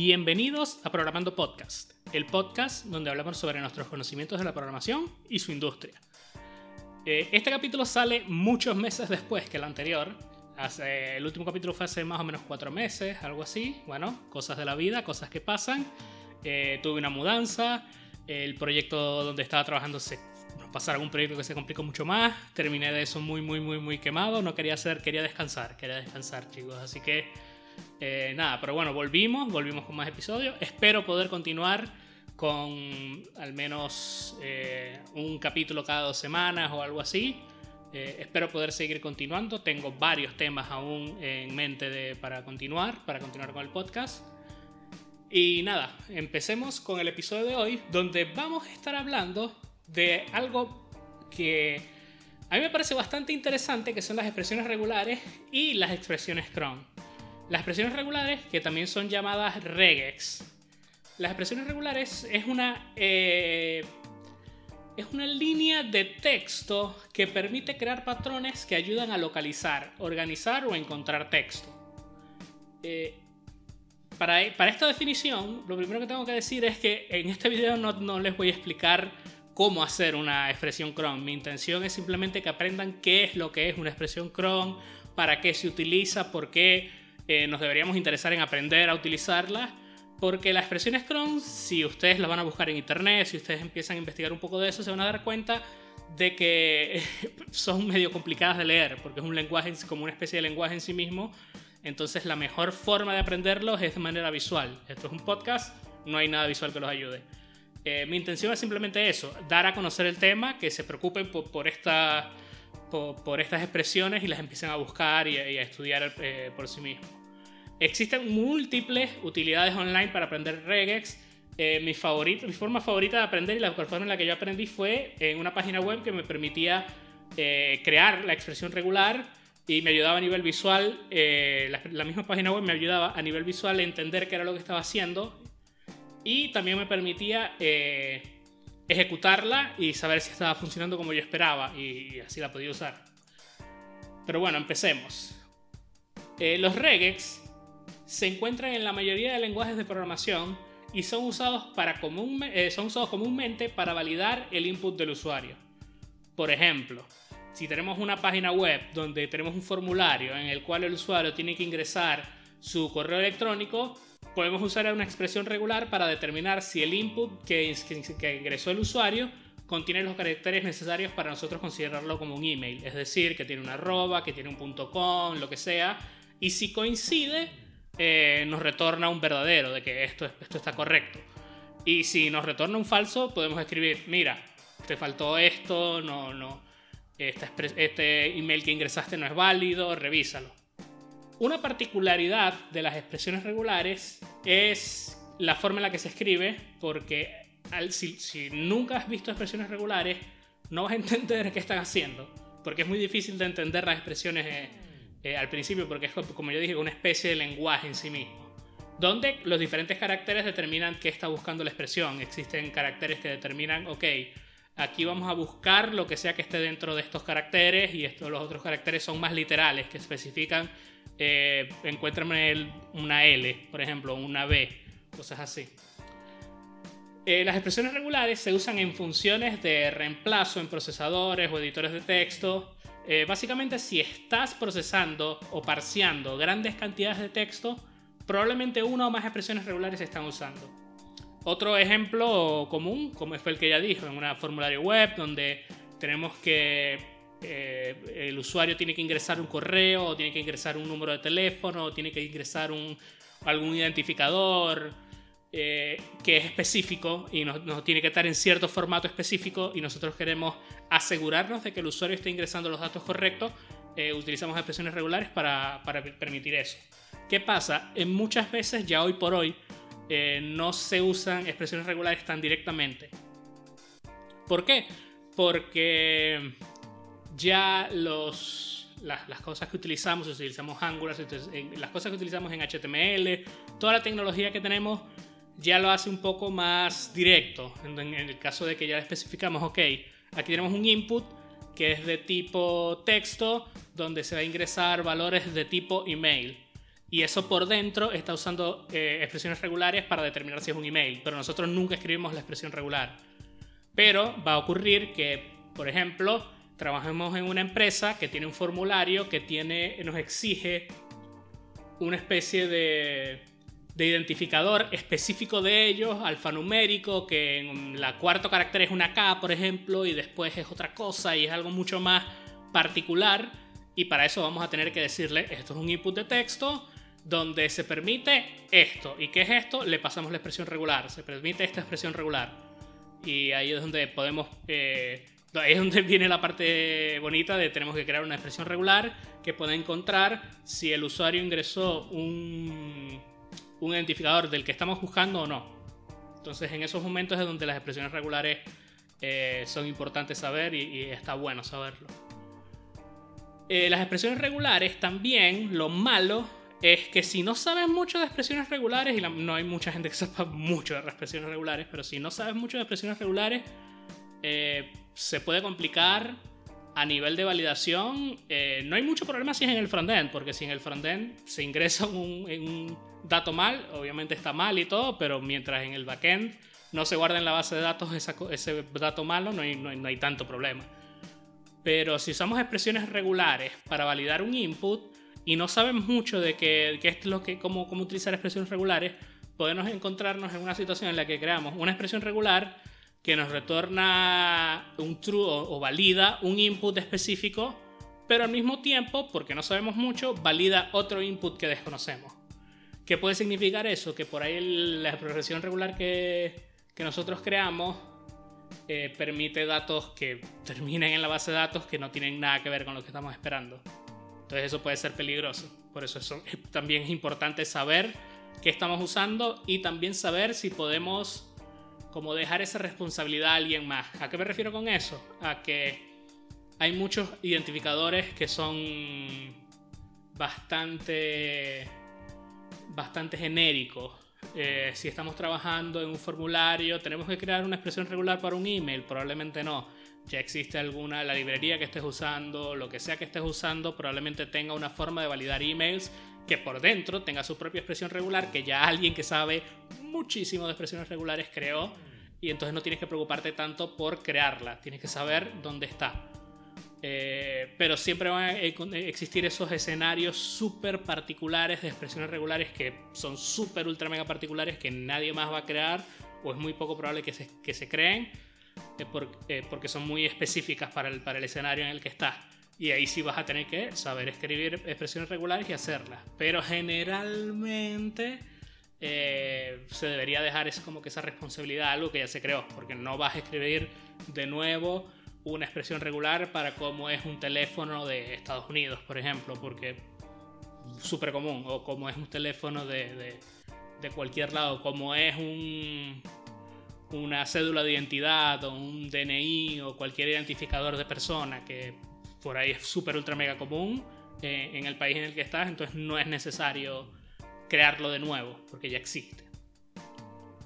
Bienvenidos a Programando Podcast, el podcast donde hablamos sobre nuestros conocimientos de la programación y su industria. Eh, este capítulo sale muchos meses después que el anterior. el último capítulo fue hace más o menos cuatro meses, algo así. Bueno, cosas de la vida, cosas que pasan. Eh, tuve una mudanza, el proyecto donde estaba trabajando se pasaron un proyecto que se complicó mucho más. Terminé de eso muy, muy, muy, muy quemado. No quería hacer, quería descansar, quería descansar, chicos. Así que, eh, nada, pero bueno, volvimos, volvimos con más episodios. Espero poder continuar con al menos eh, un capítulo cada dos semanas o algo así. Eh, espero poder seguir continuando. Tengo varios temas aún en mente para continuar, para continuar con el podcast. Y nada, empecemos con el episodio de hoy, donde vamos a estar hablando de algo que a mí me parece bastante interesante, que son las expresiones regulares y las expresiones cron. Las expresiones regulares, que también son llamadas regex. Las expresiones regulares es una, eh, es una línea de texto que permite crear patrones que ayudan a localizar, organizar o encontrar texto. Eh, para, para, esta definición, lo primero que tengo que decir es que en este video no, no les voy a explicar cómo hacer una expresión cron. Mi intención es simplemente que aprendan qué es lo que es una expresión cron, para qué se utiliza, por qué eh, nos deberíamos interesar en aprender a utilizarla. Porque las expresiones cron, si ustedes las van a buscar en internet, si ustedes empiezan a investigar un poco de eso, se van a dar cuenta de que son medio complicadas de leer, porque es un lenguaje como una especie de lenguaje en sí mismo. Entonces la mejor forma de aprenderlos es de manera visual. Esto es un podcast, no hay nada visual que los ayude. Eh, mi intención es simplemente eso, dar a conocer el tema, que se preocupen por, por, esta, por, estas expresiones y las empiecen a buscar y, a estudiar eh, por sí mismos. Existen múltiples utilidades online para aprender regex. Eh, mi, favorito, mi forma favorita de aprender y la forma en la que yo aprendí fue en una página web que me permitía crear la expresión regular y me ayudaba a nivel visual, la, la, misma página web me ayudaba a nivel visual a entender qué era lo que estaba haciendo y también me permitía eh, ejecutarla y saber si estaba funcionando como yo esperaba y así la podía usar. Pero bueno, empecemos. Eh, los regex se encuentran en la mayoría de lenguajes de programación y son usados, para común, eh, son usados comúnmente para validar el input del usuario. Por ejemplo, si tenemos una página web donde tenemos un formulario en el cual el usuario tiene que ingresar su correo electrónico, podemos usar una expresión regular para determinar si el input que, ingresó el usuario contiene los caracteres necesarios para nosotros considerarlo como un email. Es decir, que tiene una arroba, que tiene un punto com, lo que sea. Y si coincide, eh, nos retorna un verdadero, de que esto, esto está correcto. Y si nos retorna un falso, podemos escribir, mira, te faltó esto, no, no, este, email que ingresaste no es válido, revísalo. Una particularidad de las expresiones regulares es la forma en la que se escribe, porque si, nunca has visto expresiones regulares, no vas a entender qué están haciendo, porque es muy difícil de entender las expresiones eh, al principio, porque es, como yo dije, una especie de lenguaje en sí mismo, donde los diferentes caracteres determinan qué está buscando la expresión. Existen caracteres que determinan, ok, aquí vamos a buscar lo que sea que esté dentro de estos caracteres y estos, los otros caracteres son más literales, que especifican eh, una L, por ejemplo, una B, cosas así. Eh, las expresiones regulares se usan en funciones de reemplazo en procesadores o editores de texto. Eh, básicamente, si estás procesando o parseando grandes cantidades de texto, probablemente una o más expresiones regulares se están usando. Otro ejemplo común, como fue el que ya dijo, en un formulario web donde tenemos que eh, el usuario tiene que ingresar un correo, o tiene que ingresar un número de teléfono, o tiene que ingresar un, algún identificador eh, que es específico y nos, tiene que estar en cierto formato específico y nosotros queremos asegurarnos de que el usuario esté ingresando los datos correctos, eh, utilizamos expresiones regulares para, permitir eso. ¿Qué pasa? En muchas veces, ya hoy por hoy, no se usan expresiones regulares tan directamente. ¿Por qué? Porque ya los, las, cosas que utilizamos, utilizamos Angular, las cosas que utilizamos en HTML, toda la tecnología que tenemos ya lo hace un poco más directo. En, el caso de que ya especificamos, ok, aquí tenemos un input que es de tipo texto, donde se va a ingresar valores de tipo email. y eso por dentro está usando eh, expresiones regulares para determinar si es un email, pero nosotros nunca escribimos la expresión regular. Pero va a ocurrir que, por ejemplo, trabajemos en una empresa que tiene un formulario que tiene, nos exige una especie de, de identificador específico de ellos, alfanumérico, que en la cuarto carácter es una K, por ejemplo, y después es otra cosa y es algo mucho más particular. Y para eso vamos a tener que decirle, esto es un input de texto, donde se permite esto. ¿Y qué es esto? Le pasamos la expresión regular. Se permite esta expresión regular. Y ahí es donde podemos... Eh, ahí es donde viene la parte bonita de tenemos que crear una expresión regular que pueda encontrar si el usuario ingresó un, un identificador del que estamos buscando o no. Entonces en esos momentos es donde las expresiones regulares eh, son importantes saber y está bueno saberlo. Eh, las expresiones regulares también, lo malo es que si no sabes mucho de expresiones regulares, y no hay mucha gente que sepa mucho de expresiones regulares, pero si no sabes mucho de expresiones regulares, eh, se puede complicar a nivel de validación. Eh, no hay mucho problema si es en el frontend, porque si en el frontend se ingresa un, un dato mal, obviamente está mal y todo, pero mientras en el backend no se guarda en la base de datos ese dato malo, no hay, no hay tanto problema. Pero si usamos expresiones regulares para validar un input y no sabemos mucho de qué, es lo que, cómo, cómo utilizar expresiones regulares, podemos encontrarnos en una situación en la que creamos una expresión regular que nos retorna un true o, valida un input específico, pero al mismo tiempo, porque no sabemos mucho, valida otro input que desconocemos. ¿Qué puede significar eso? Que por ahí la expresión regular que, que nosotros creamos eh, permite datos que terminen en la base de datos que no tienen nada que ver con lo que estamos esperando. Entonces eso puede ser peligroso. Por eso, eso también es importante saber qué estamos usando y también saber si podemos como dejar esa responsabilidad a alguien más. ¿A qué me refiero con eso? A que hay muchos identificadores que son bastante bastante genéricos eh, si estamos trabajando en un formulario, ¿tenemos que crear una expresión regular para un email? Probablemente no. Ya existe alguna, la librería que estés usando, lo que sea que estés usando, probablemente tenga una forma de validar emails que por dentro tenga su propia expresión regular, que ya alguien que sabe muchísimo de expresiones regulares creó, y entonces no tienes que preocuparte tanto por crearla, tienes que saber dónde está. Eh, pero siempre van a existir esos escenarios súper particulares de expresiones regulares que son súper, ultra, mega particulares que nadie más va a crear o es muy poco probable que se, que se creen eh, eh, porque son muy específicas para el, para el escenario en el que estás. Y ahí sí vas a tener que saber escribir expresiones regulares y hacerlas. Pero generalmente se debería dejar es como que esa responsabilidad algo que ya se creó, porque no vas a escribir de nuevo una expresión regular para cómo es un teléfono de Estados Unidos, por ejemplo, porque súper común, o como es un teléfono de, de, cualquier lado, como es un, una cédula de identidad o un DNI o cualquier identificador de persona que por ahí es súper ultra mega común eh, en el país en el que estás, entonces no es necesario crearlo de nuevo porque ya existe.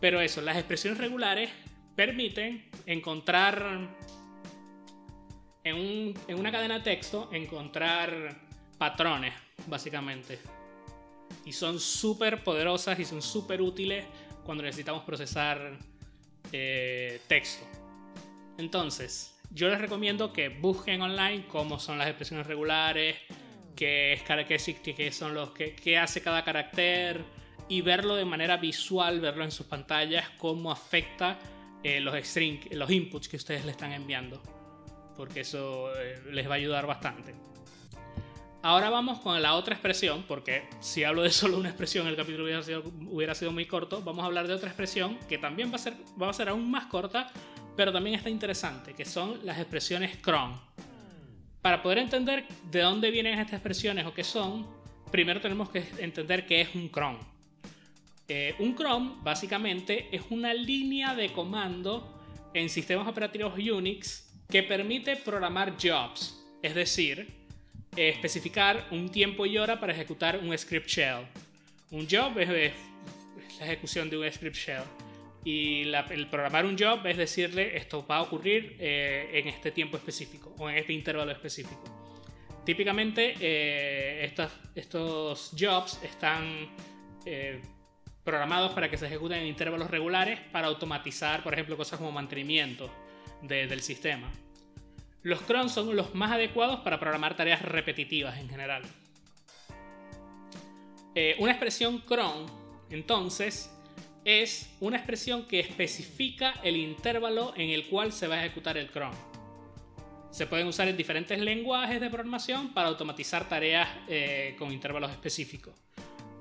Pero eso, las expresiones regulares permiten encontrar en, una cadena de texto encontrar patrones, básicamente. Y son súper poderosas y son súper útiles cuando necesitamos procesar eh, texto. Entonces, yo les recomiendo que busquen online cómo son las expresiones regulares, qué, es, qué, son los, qué, hace cada carácter y verlo de manera visual, verlo en sus pantallas, cómo afecta eh, los, los inputs que ustedes le están enviando porque eso eh, les va a ayudar bastante. Ahora vamos con la otra expresión, porque si hablo de solo una expresión el capítulo hubiera sido, hubiera sido muy corto, vamos a hablar de otra expresión que también va a, ser, va a ser aún más corta, pero también está interesante, que son las expresiones cron. Para poder entender de dónde vienen estas expresiones o qué son, primero tenemos que entender qué es un cron. Eh, un cron básicamente es una línea de comando en sistemas operativos Unix que permite programar jobs, es decir, especificar un tiempo y hora para ejecutar un script shell. Un job es, la ejecución de un script shell. Y el programar un job es decirle esto va a ocurrir eh, en este tiempo específico o en este intervalo específico. Típicamente eh, estos, jobs están eh, programados para que se ejecuten en intervalos regulares para automatizar, por ejemplo, cosas como mantenimiento del sistema. Los cron son los más adecuados para programar tareas repetitivas en general. Eh, una expresión cron, entonces, es una expresión que especifica el intervalo en el cual se va a ejecutar el cron. Se pueden usar en diferentes lenguajes de programación para automatizar tareas eh, con intervalos específicos.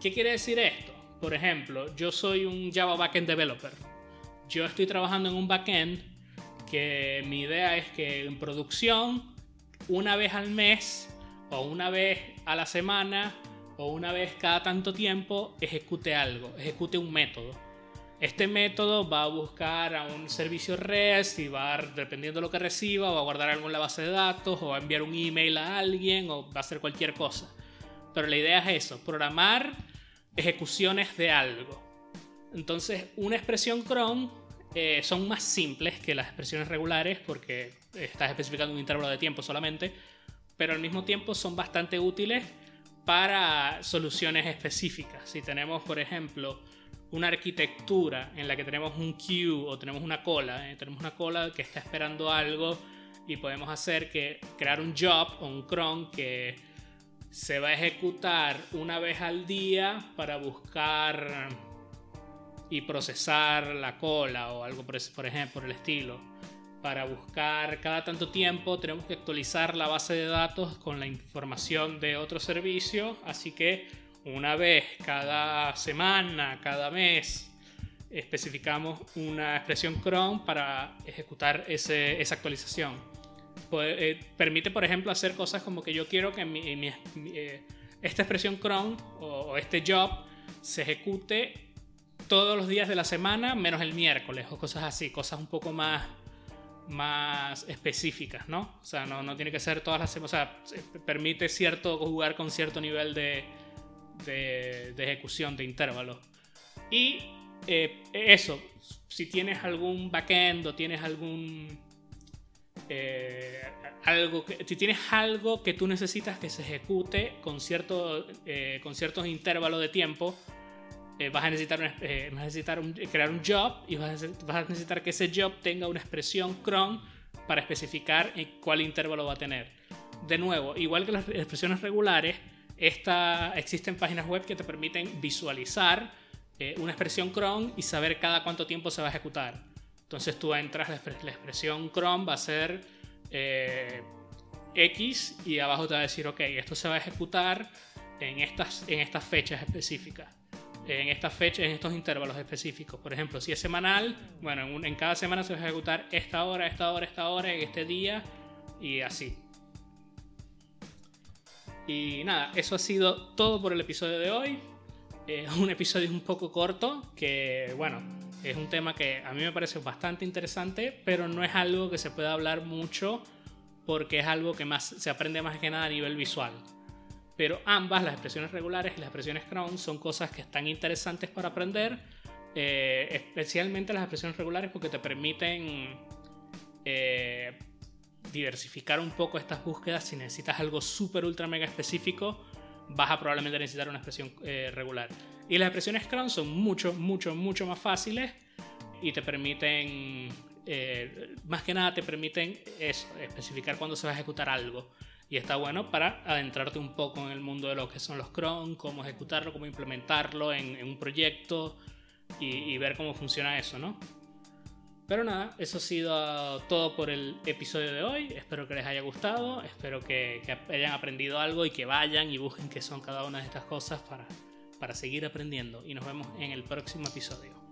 ¿Qué quiere decir esto? Por ejemplo, yo soy un Java Backend Developer. Yo estoy trabajando en un backend que mi idea es que en producción, una vez al mes, o una vez a la semana, o una vez cada tanto tiempo, ejecute algo, ejecute un método. Este método va a buscar a un servicio REST y va, dependiendo de lo que reciba, va a guardar algo en la base de datos, o a enviar un email a alguien, o va a hacer cualquier cosa. Pero la idea es eso, programar ejecuciones de algo. Entonces, una expresión cron eh, son más simples que las expresiones regulares porque estás especificando un intervalo de tiempo solamente, pero al mismo tiempo son bastante útiles para soluciones específicas. Si tenemos, por ejemplo, una arquitectura en la que tenemos un queue o tenemos una cola, eh, tenemos una cola que está esperando algo y podemos hacer que crear un job o un cron que se va a ejecutar una vez al día para buscar y procesar la cola o algo por, por ejemplo por el estilo para buscar cada tanto tiempo tenemos que actualizar la base de datos con la información de otro servicio así que una vez cada semana, cada mes, especificamos una expresión cron para ejecutar esa actualización. Eh, permite, por ejemplo, hacer cosas como que yo quiero que eh, esta expresión cron o, este job se ejecute todos los días de la semana menos el miércoles o cosas así, cosas un poco más más específicas, ¿no? O sea, no, no tiene que ser todas las semanas, o sea, permite cierto jugar con cierto nivel de, de, ejecución de intervalos. Y eh, eso, si tienes algún backend o tienes algún... Eh, algo que, si tienes algo que tú necesitas que se ejecute con, cierto, eh, con ciertos intervalos de tiempo, vas a necesitar, necesitar crear un job y vas a, vas a, necesitar que ese job tenga una expresión cron para especificar en cuál intervalo va a tener. De nuevo, igual que las expresiones regulares, esta, existen páginas web que te permiten visualizar eh, una expresión cron y saber cada cuánto tiempo se va a ejecutar. Entonces tú entras, la, expresión cron va a ser eh, X y abajo te va a decir, ok, esto se va a ejecutar en estas, en estas fechas específicas. En estas fechas, en estos intervalos específicos. Por ejemplo, si es semanal, bueno, en, en cada semana se va a ejecutar esta hora, esta hora, esta hora, en este día y así. Y nada, eso ha sido todo por el episodio de hoy. Es un episodio un poco corto, que bueno, es un tema que a mí me parece bastante interesante, pero no es algo que se pueda hablar mucho porque es algo que más se aprende más que nada a nivel visual. Pero ambas, las expresiones regulares y las expresiones crown, son cosas que están interesantes para aprender, eh, especialmente las expresiones regulares porque te permiten eh, diversificar un poco estas búsquedas, si necesitas algo súper ultra mega específico, vas a probablemente necesitar una expresión eh, regular. Y las expresiones cron son mucho, mucho, mucho más fáciles y te permiten, eh, más que nada te permiten eso, especificar cuándo se va a ejecutar algo. Y está bueno para adentrarte un poco en el mundo de lo que son los cron, cómo ejecutarlo, cómo implementarlo en, un proyecto y, ver cómo funciona eso, ¿no? Pero nada, eso ha sido todo por el episodio de hoy. Espero que les haya gustado, espero que, hayan aprendido algo y que vayan y busquen qué son cada una de estas cosas para, para seguir aprendiendo. Y nos vemos en el próximo episodio.